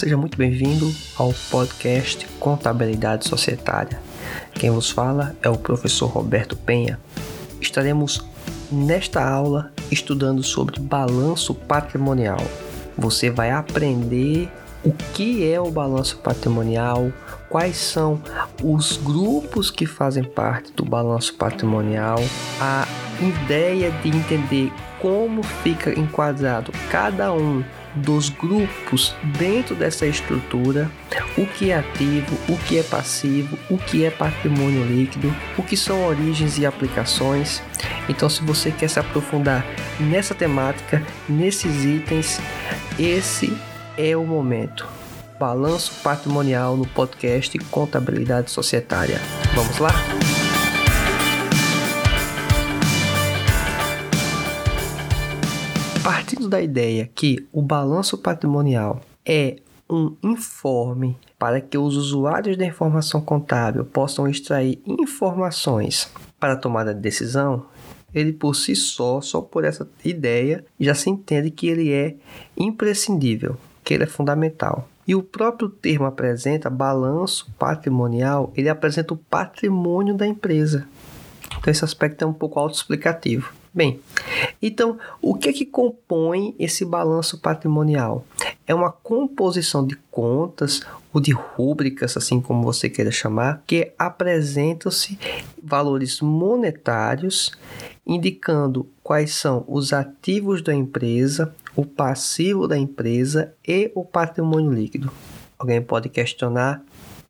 Seja muito bem-vindo ao podcast Contabilidade Societária. Quem vos fala é o professor Roberto Penha. Estaremos nesta aula estudando sobre balanço patrimonial. Você vai aprender o que é o balanço patrimonial, quais são os grupos que fazem parte do balanço patrimonial, a ideia de entender como fica enquadrado cada um dos grupos dentro dessa estrutura, o que é ativo, o que é passivo, o que é patrimônio líquido, o que são origens e aplicações. Então, se você quer se aprofundar nessa temática, nesses itens, esse é o momento. Balanço patrimonial no podcast Contabilidade Societária. Vamos lá? Partindo da ideia que o balanço patrimonial é um informe para que os usuários da informação contábil possam extrair informações para a tomada de decisão, ele por si só, só por essa ideia, já se entende que ele é imprescindível, que ele é fundamental. E o próprio termo apresenta balanço patrimonial, ele apresenta o patrimônio da empresa. Então esse aspecto é um pouco autoexplicativo. Bem, então o que é que compõe esse balanço patrimonial? É uma composição de contas ou de rúbricas, assim como você queira chamar, que apresentam-se valores monetários indicando quais são os ativos da empresa, o passivo da empresa e o patrimônio líquido. Alguém pode questionar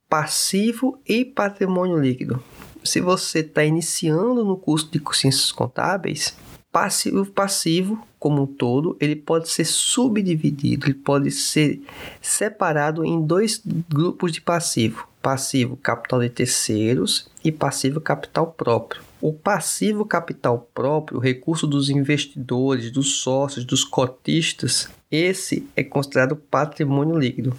passivo e patrimônio líquido se você está iniciando no curso de ciências contábeis, passivo passivo como um todo, ele pode ser subdividido, ele pode ser separado em dois grupos de passivo: passivo capital de terceiros e passivo capital próprio. O passivo capital próprio, o recurso dos investidores, dos sócios, dos cotistas, esse é considerado patrimônio líquido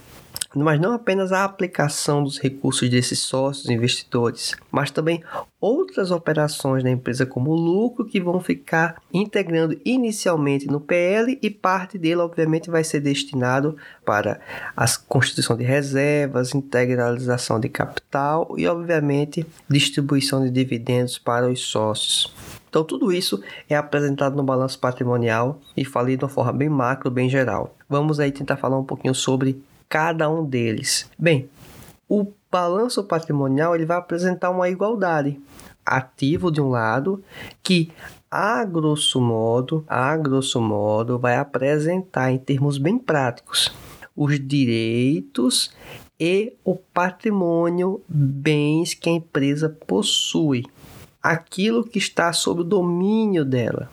mas não apenas a aplicação dos recursos desses sócios investidores, mas também outras operações da empresa como lucro que vão ficar integrando inicialmente no PL e parte dele obviamente vai ser destinado para a constituição de reservas, integralização de capital e obviamente distribuição de dividendos para os sócios. Então, tudo isso é apresentado no balanço patrimonial e falei de uma forma bem macro, bem geral. Vamos aí tentar falar um pouquinho sobre cada um deles. Bem, o balanço patrimonial ele vai apresentar uma igualdade. Ativo de um lado, que a grosso modo, a grosso modo, vai apresentar em termos bem práticos os direitos e o patrimônio, bens que a empresa possui, aquilo que está sob o domínio dela.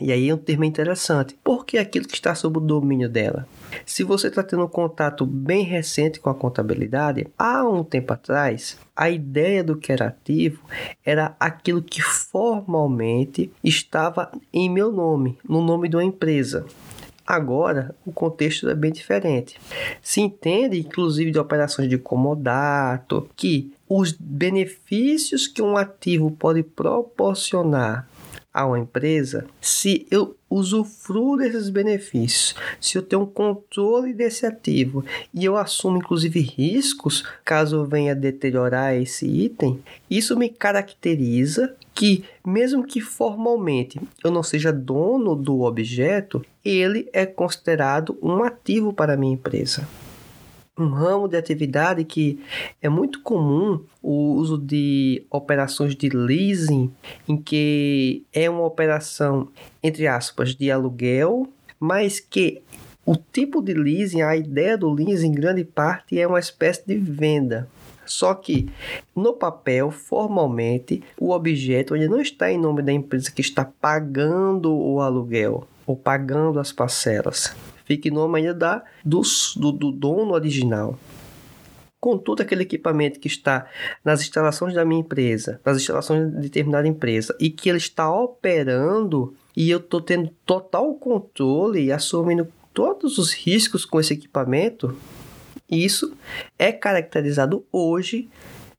E aí é um termo interessante. Por que aquilo que está sob o domínio dela? Se você está tendo um contato bem recente com a contabilidade, há um tempo atrás, a ideia do que era ativo era aquilo que formalmente estava em meu nome, no nome de uma empresa. Agora, o contexto é bem diferente. Se entende, inclusive, de operações de comodato, que os benefícios que um ativo pode proporcionar a uma empresa, se eu usufruo desses benefícios, se eu tenho um controle desse ativo e eu assumo inclusive riscos caso venha deteriorar esse item, isso me caracteriza que, mesmo que formalmente eu não seja dono do objeto, ele é considerado um ativo para a minha empresa. Um ramo de atividade que é muito comum o uso de operações de leasing, em que é uma operação, entre aspas, de aluguel, mas que o tipo de leasing, a ideia do leasing, em grande parte, é uma espécie de venda. Só que no papel, formalmente, o objeto não está em nome da empresa que está pagando o aluguel ou pagando as parcelas. Fica em nome da, do, do, do dono original com todo aquele equipamento que está nas instalações da minha empresa, nas instalações de determinada empresa, e que ele está operando e eu estou tendo total controle e assumindo todos os riscos com esse equipamento, isso é caracterizado hoje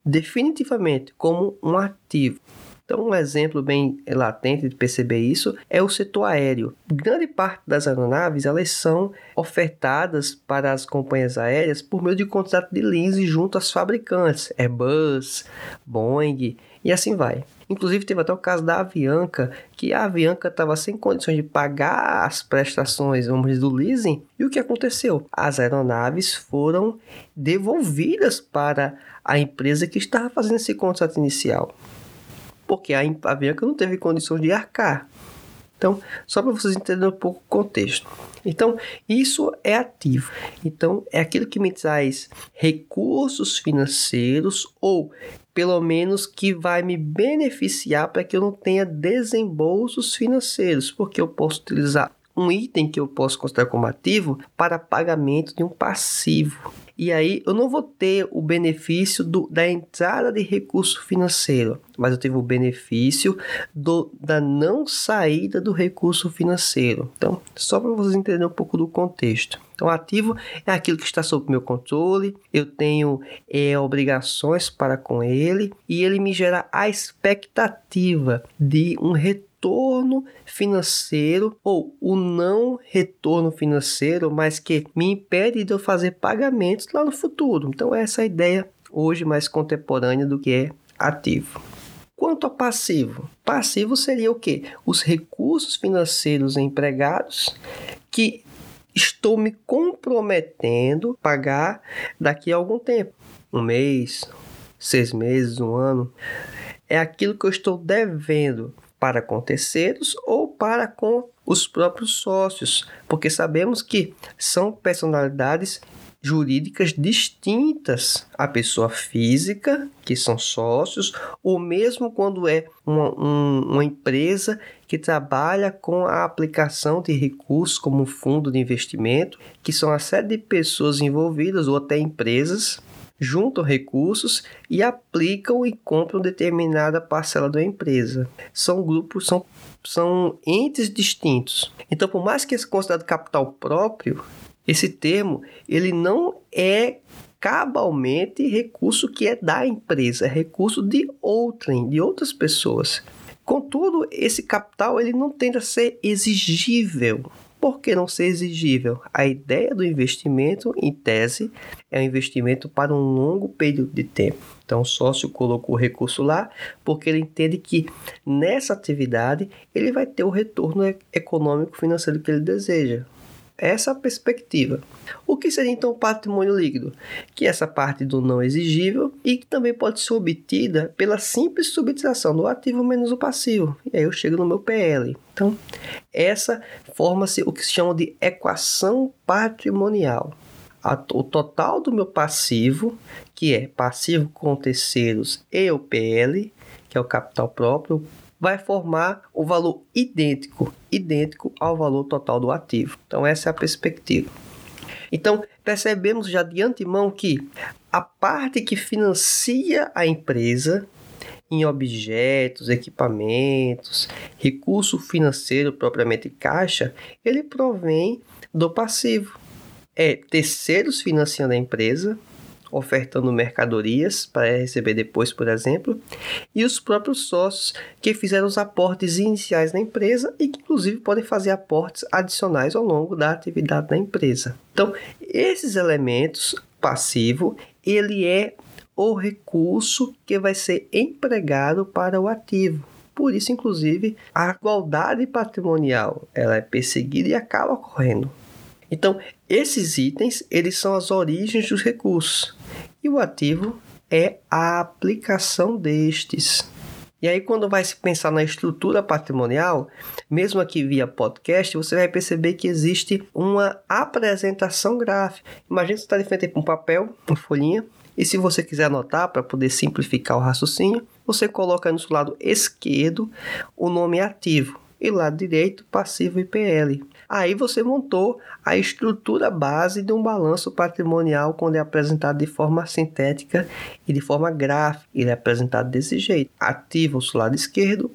definitivamente como um ativo. Então, um exemplo bem latente de perceber isso é o setor aéreo. Grande parte das aeronaves elas são ofertadas para as companhias aéreas por meio de contrato de leasing junto às fabricantes, Airbus, Boeing e assim vai. Inclusive teve até o caso da Avianca, que a Avianca estava sem condições de pagar as prestações, vamos dizer, do leasing. E o que aconteceu? As aeronaves foram devolvidas para a empresa que estava fazendo esse contrato inicial porque a Avianca não teve condições de arcar. Então, só para vocês entenderem um pouco o contexto. Então, isso é ativo. Então, é aquilo que me traz recursos financeiros ou pelo menos que vai me beneficiar para que eu não tenha desembolsos financeiros, porque eu posso utilizar um item que eu posso considerar como ativo para pagamento de um passivo. E aí eu não vou ter o benefício do, da entrada de recurso financeiro, mas eu tive o benefício do, da não saída do recurso financeiro. Então, só para vocês entenderem um pouco do contexto. Então, ativo é aquilo que está sob meu controle, eu tenho é, obrigações para com ele e ele me gera a expectativa de um retorno retorno financeiro ou o não retorno financeiro, mas que me impede de eu fazer pagamentos lá no futuro. Então, essa é a ideia hoje mais contemporânea do que é ativo. Quanto a passivo, passivo seria o que? Os recursos financeiros empregados que estou me comprometendo a pagar daqui a algum tempo, um mês, seis meses, um ano. É aquilo que eu estou devendo para com terceiros ou para com os próprios sócios, porque sabemos que são personalidades jurídicas distintas. À pessoa física, que são sócios, ou mesmo quando é uma, um, uma empresa que trabalha com a aplicação de recursos como fundo de investimento, que são a série de pessoas envolvidas ou até empresas juntam recursos e aplicam e compram determinada parcela da empresa. São grupos, são, são entes distintos. Então, por mais que seja considerado capital próprio, esse termo ele não é cabalmente recurso que é da empresa, é recurso de outrem, de outras pessoas. Contudo, esse capital ele não tende a ser exigível. Por que não ser exigível? A ideia do investimento, em tese, é um investimento para um longo período de tempo. Então, o sócio colocou o recurso lá porque ele entende que nessa atividade ele vai ter o retorno econômico financeiro que ele deseja essa perspectiva. O que seria então patrimônio líquido? Que é essa parte do não exigível e que também pode ser obtida pela simples subtração do ativo menos o passivo. E aí eu chego no meu PL. Então, essa forma-se o que se chama de equação patrimonial. o total do meu passivo, que é passivo com terceiros e o PL, que é o capital próprio, vai formar o valor idêntico, idêntico ao valor total do ativo. Então essa é a perspectiva. Então, percebemos já de antemão que a parte que financia a empresa em objetos, equipamentos, recurso financeiro propriamente caixa, ele provém do passivo. É terceiros financiando a empresa, ofertando mercadorias para receber depois, por exemplo, e os próprios sócios que fizeram os aportes iniciais na empresa e que, inclusive, podem fazer aportes adicionais ao longo da atividade da empresa. Então, esses elementos passivo, ele é o recurso que vai ser empregado para o ativo. Por isso, inclusive, a igualdade patrimonial ela é perseguida e acaba ocorrendo. Então, esses itens, eles são as origens dos recursos. E o ativo é a aplicação destes. E aí, quando vai se pensar na estrutura patrimonial, mesmo aqui via podcast, você vai perceber que existe uma apresentação gráfica. Imagina que você está de frente com um papel, uma folhinha, e se você quiser anotar para poder simplificar o raciocínio, você coloca no seu lado esquerdo o nome ativo e lado direito passivo IPL. Aí você montou a estrutura base de um balanço patrimonial quando é apresentado de forma sintética e de forma gráfica. Ele é apresentado desse jeito: ativo no lado esquerdo,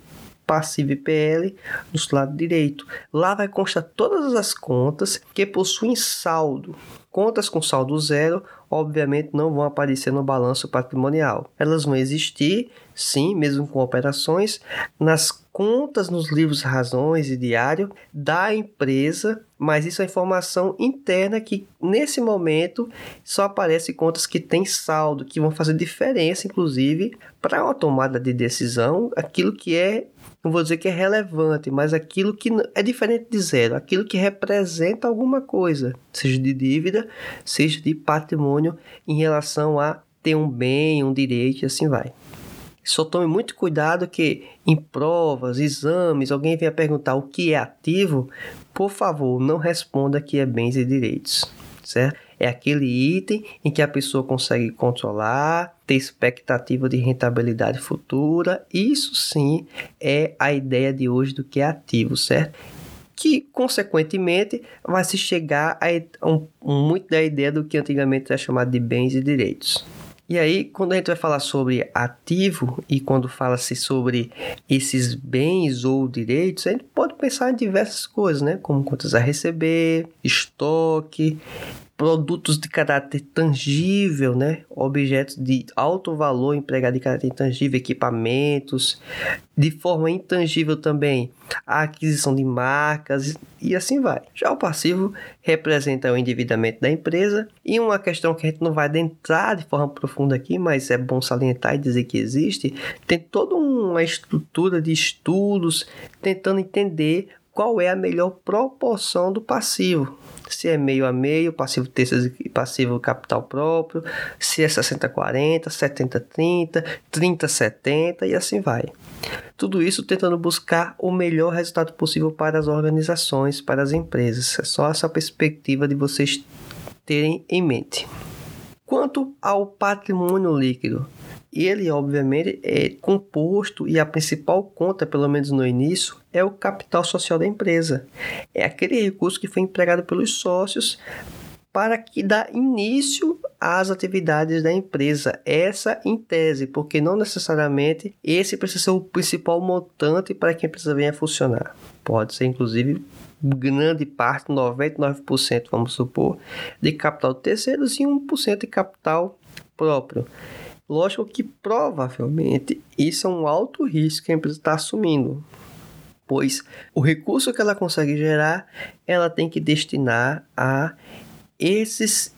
passivo IPL no lado direito. Lá vai constar todas as contas que possuem saldo. Contas com saldo zero, obviamente, não vão aparecer no balanço patrimonial. Elas vão existir, sim, mesmo com operações, nas contas nos livros razões e diário da empresa, mas isso é informação interna que nesse momento só aparece contas que têm saldo, que vão fazer diferença, inclusive, para uma tomada de decisão, aquilo que é não vou dizer que é relevante, mas aquilo que é diferente de zero, aquilo que representa alguma coisa, seja de dívida, seja de patrimônio em relação a ter um bem, um direito e assim vai. Só tome muito cuidado que em provas, exames, alguém venha perguntar o que é ativo, por favor, não responda que é bens e direitos, certo? É aquele item em que a pessoa consegue controlar, ter expectativa de rentabilidade futura. Isso sim é a ideia de hoje do que é ativo, certo? que consequentemente vai se chegar a um, muito da ideia do que antigamente era chamado de bens e direitos. E aí, quando a gente vai falar sobre ativo e quando fala-se sobre esses bens ou direitos, a gente pode pensar em diversas coisas, né? Como contas a receber, estoque, produtos de caráter tangível, né? objetos de alto valor empregados de caráter intangível, equipamentos, de forma intangível também a aquisição de marcas e assim vai. Já o passivo representa o endividamento da empresa e uma questão que a gente não vai adentrar de forma profunda aqui, mas é bom salientar e dizer que existe, tem toda uma estrutura de estudos tentando entender qual é a melhor proporção do passivo se é meio a meio, passivo terças e passivo capital próprio, se é 60-40, 70-30, 30-70 e assim vai. Tudo isso tentando buscar o melhor resultado possível para as organizações, para as empresas. É só essa perspectiva de vocês terem em mente. Quanto ao patrimônio líquido, ele obviamente é composto e a principal conta, pelo menos no início, é o capital social da empresa. É aquele recurso que foi empregado pelos sócios para que dá início às atividades da empresa. Essa em tese, porque não necessariamente esse precisa ser o principal montante para que a empresa venha a funcionar. Pode ser inclusive grande parte, 99%, vamos supor, de capital de terceiros e 1% de capital próprio. Lógico que provavelmente isso é um alto risco que a empresa está assumindo, pois o recurso que ela consegue gerar, ela tem que destinar a esses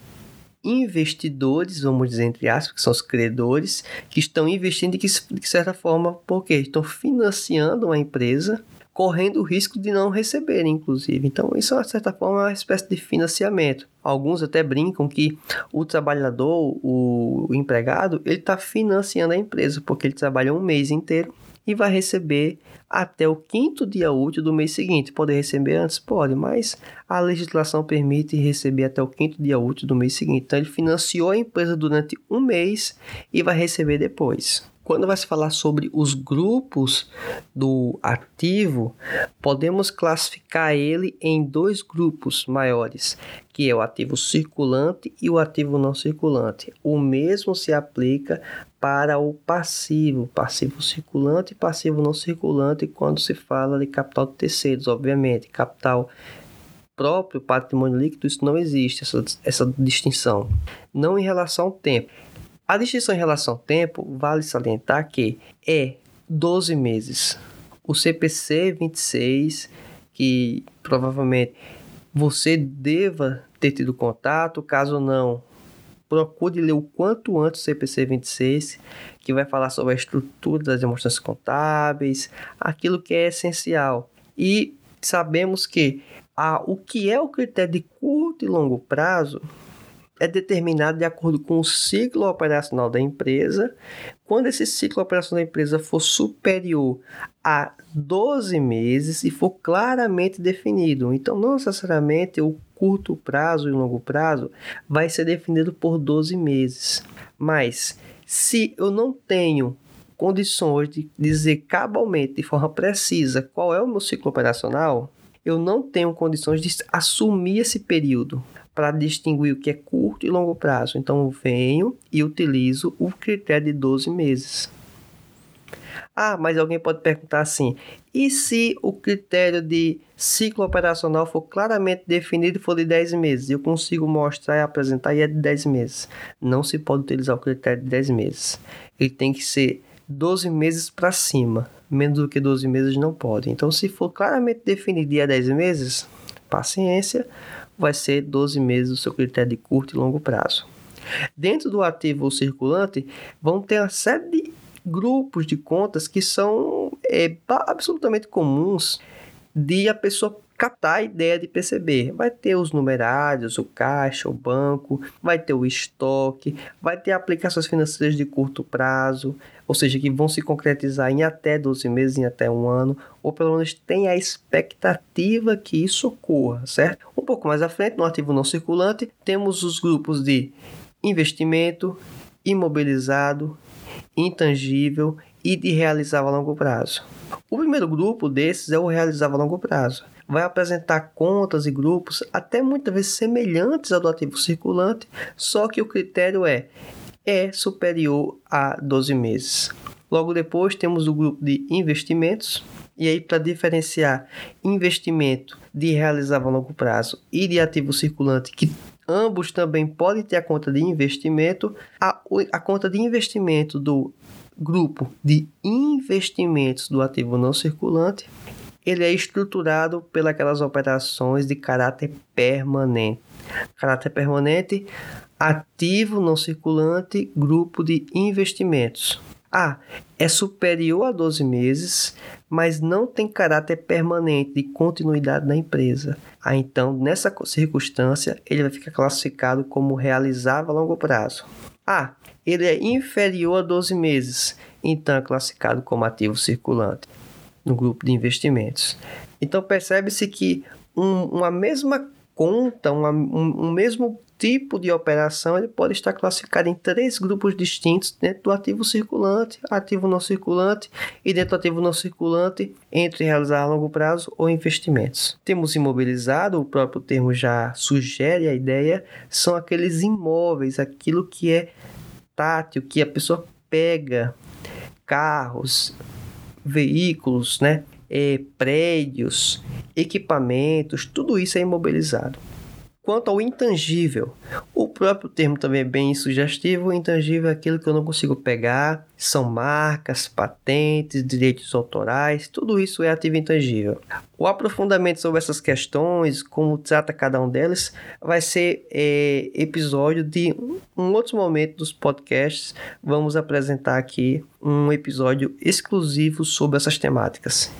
investidores, vamos dizer entre aspas, que são os credores, que estão investindo de, que, de certa forma, porque estão financiando a empresa correndo o risco de não receber, inclusive. Então, isso, de certa forma, é uma espécie de financiamento. Alguns até brincam que o trabalhador, o empregado, ele está financiando a empresa, porque ele trabalha um mês inteiro e vai receber até o quinto dia útil do mês seguinte. Pode receber antes? Pode, mas a legislação permite receber até o quinto dia útil do mês seguinte. Então, ele financiou a empresa durante um mês e vai receber depois. Quando vai se falar sobre os grupos do ativo, podemos classificar ele em dois grupos maiores, que é o ativo circulante e o ativo não circulante. O mesmo se aplica para o passivo, passivo circulante e passivo não circulante, quando se fala de capital de terceiros, obviamente, capital próprio, patrimônio líquido, isso não existe, essa, essa distinção. Não em relação ao tempo. A distinção em relação ao tempo vale salientar que é 12 meses. O CPC 26, que provavelmente você deva ter tido contato, caso não, procure ler o quanto antes o CPC 26, que vai falar sobre a estrutura das demonstrações contábeis, aquilo que é essencial. E sabemos que Ah, o que é o critério de curto e longo prazo é determinado de acordo com o ciclo operacional da empresa. Quando esse ciclo operacional da empresa for superior a 12 meses e for claramente definido. Então, não necessariamente o curto prazo e o longo prazo vai ser definido por 12 meses. Mas, se eu não tenho condições de dizer cabalmente, de forma precisa, qual é o meu ciclo operacional, eu não tenho condições de assumir esse período para distinguir o que é curto e longo prazo. Então, eu venho e utilizo o critério de 12 meses. Ah, mas alguém pode perguntar assim: e se o critério de ciclo operacional for claramente definido e for de 10 meses? Eu consigo mostrar e apresentar e é de 10 meses. Não se pode utilizar o critério de 10 meses. Ele tem que ser 12 meses para cima. Menos do que 12 meses não pode. Então, se for claramente definido e é 10 meses, paciência vai ser 12 meses o seu critério de curto e longo prazo. Dentro do ativo circulante, vão ter uma série de grupos de contas que são é, absolutamente comuns de a pessoa captar a ideia de perceber. Vai ter os numerários, o caixa, o banco, vai ter o estoque, vai ter aplicações financeiras de curto prazo, ou seja, que vão se concretizar em até 12 meses, em até um ano, ou pelo menos tem a expectativa que isso ocorra, certo? Um pouco mais à frente, no ativo não circulante, temos os grupos de investimento, imobilizado, intangível e de realizável a longo prazo. O primeiro grupo desses é o realizável a longo prazo. Vai apresentar contas e grupos até muitas vezes semelhantes ao do ativo circulante, só que o critério é é superior a 12 meses. Logo depois temos o grupo de investimentos, e aí para diferenciar investimento de realizável a longo prazo e de ativo circulante, que ambos também podem ter a conta de investimento, a, a conta de investimento do grupo de investimentos do ativo não circulante, ele é estruturado pelas operações de caráter permanente. Caráter permanente, ativo não circulante, grupo de investimentos. A. É superior a 12 meses, mas não tem caráter permanente de continuidade na empresa. Ah, então, nessa circunstância, ele vai ficar classificado como realizável a longo prazo. A. Ele é inferior a 12 meses, então é classificado como ativo circulante no grupo de investimentos. Então, percebe-se que um, uma mesma conta, uma, um, um mesmo tipo de operação ele pode estar classificado em três grupos distintos dentro do ativo circulante, ativo não circulante e dentro do ativo não circulante entre realizar a longo prazo ou investimentos. Temos imobilizado, o próprio termo já sugere a ideia, são aqueles imóveis, aquilo que é tátil, que a pessoa pega, carros, veículos, né? É, prédios, equipamentos, tudo isso é imobilizado. Quanto ao intangível, o próprio termo também é bem sugestivo. O intangível é aquilo que eu não consigo pegar, são marcas, patentes, direitos autorais, tudo isso é ativo intangível. O aprofundamento sobre essas questões, como trata cada um delas, vai ser é, episódio de um outro momento dos podcasts. Vamos apresentar aqui um episódio exclusivo sobre essas temáticas.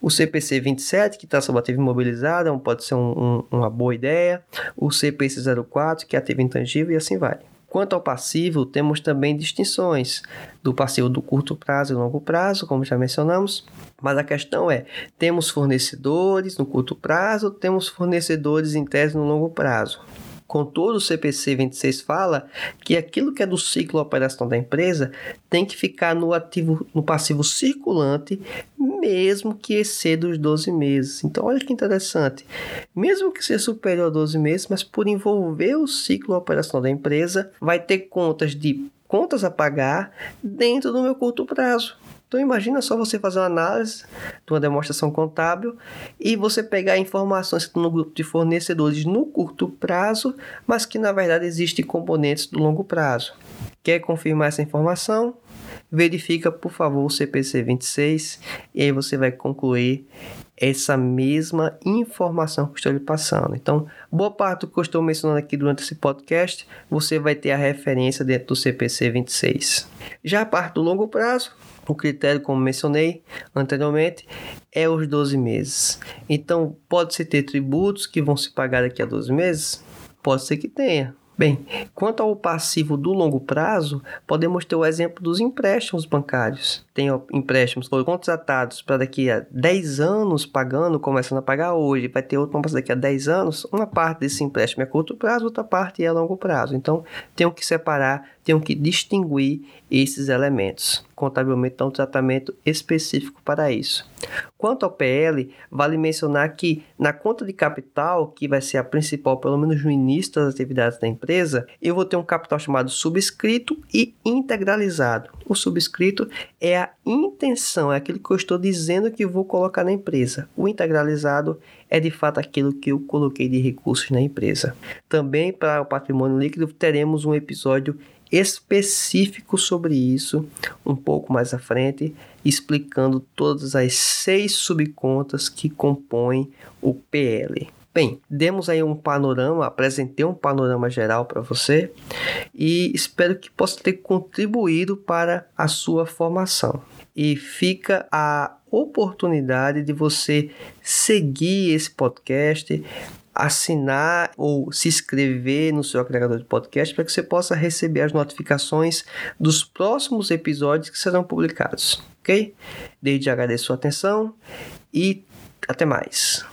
O CPC 27, que está sobre ativo imobilizado, pode ser um, um, uma boa ideia. O CPC 04, que é ativo intangível, e assim vai. Quanto ao passivo, temos também distinções do passivo do curto prazo e longo prazo, como já mencionamos. Mas a questão é: temos fornecedores no curto prazo, temos fornecedores em tese no longo prazo. Contudo, o CPC 26 fala que aquilo que é do ciclo operacional da empresa tem que ficar no ativo, no passivo circulante, mesmo que exceda os 12 meses. Então, olha que interessante. Mesmo que seja superior a 12 meses, mas por envolver o ciclo operacional da empresa, vai ter contas de contas a pagar dentro do meu curto prazo. Então imagina só você fazer uma análise de uma demonstração contábil e você pegar informações que estão no grupo de fornecedores no curto prazo, mas que na verdade existem componentes do longo prazo. Quer confirmar essa informação? verifica por favor o CPC 26 e aí você vai concluir essa mesma informação que estou lhe passando. Então, boa parte do que eu estou mencionando aqui durante esse podcast, você vai ter a referência dentro do CPC 26. Já a parte do longo prazo, o critério, como mencionei anteriormente, é os 12 meses. Então, pode-se ter tributos que vão se pagar daqui a 12 meses? Pode ser que tenha. Bem, quanto ao passivo do longo prazo, podemos ter o exemplo dos empréstimos bancários. Tem empréstimos contratados para daqui a 10 anos pagando, começando a pagar hoje, vai ter outro para daqui a 10 anos. Uma parte desse empréstimo é curto prazo, outra parte é longo prazo. Então, tenho que separar, tenho que distinguir esses elementos. Contabilmente, dá um tratamento específico para isso. Quanto ao PL, vale mencionar que na conta de capital, que vai ser a principal, pelo menos no início das atividades da empresa, eu vou ter um capital chamado subscrito e integralizado. O subscrito é a intenção, é aquilo que eu estou dizendo que vou colocar na empresa. O integralizado é de fato aquilo que eu coloquei de recursos na empresa. Também para o patrimônio líquido teremos um episódio específico sobre isso um pouco mais à frente, explicando todas as seis subcontas que compõem o PL. Bem, demos aí um panorama, apresentei um panorama geral para você e espero que possa ter contribuído para a sua formação. E fica a oportunidade de você seguir esse podcast, assinar ou se inscrever no seu agregador de podcast para que você possa receber as notificações dos próximos episódios que serão publicados, ok? Desde agradeço a sua atenção e até mais.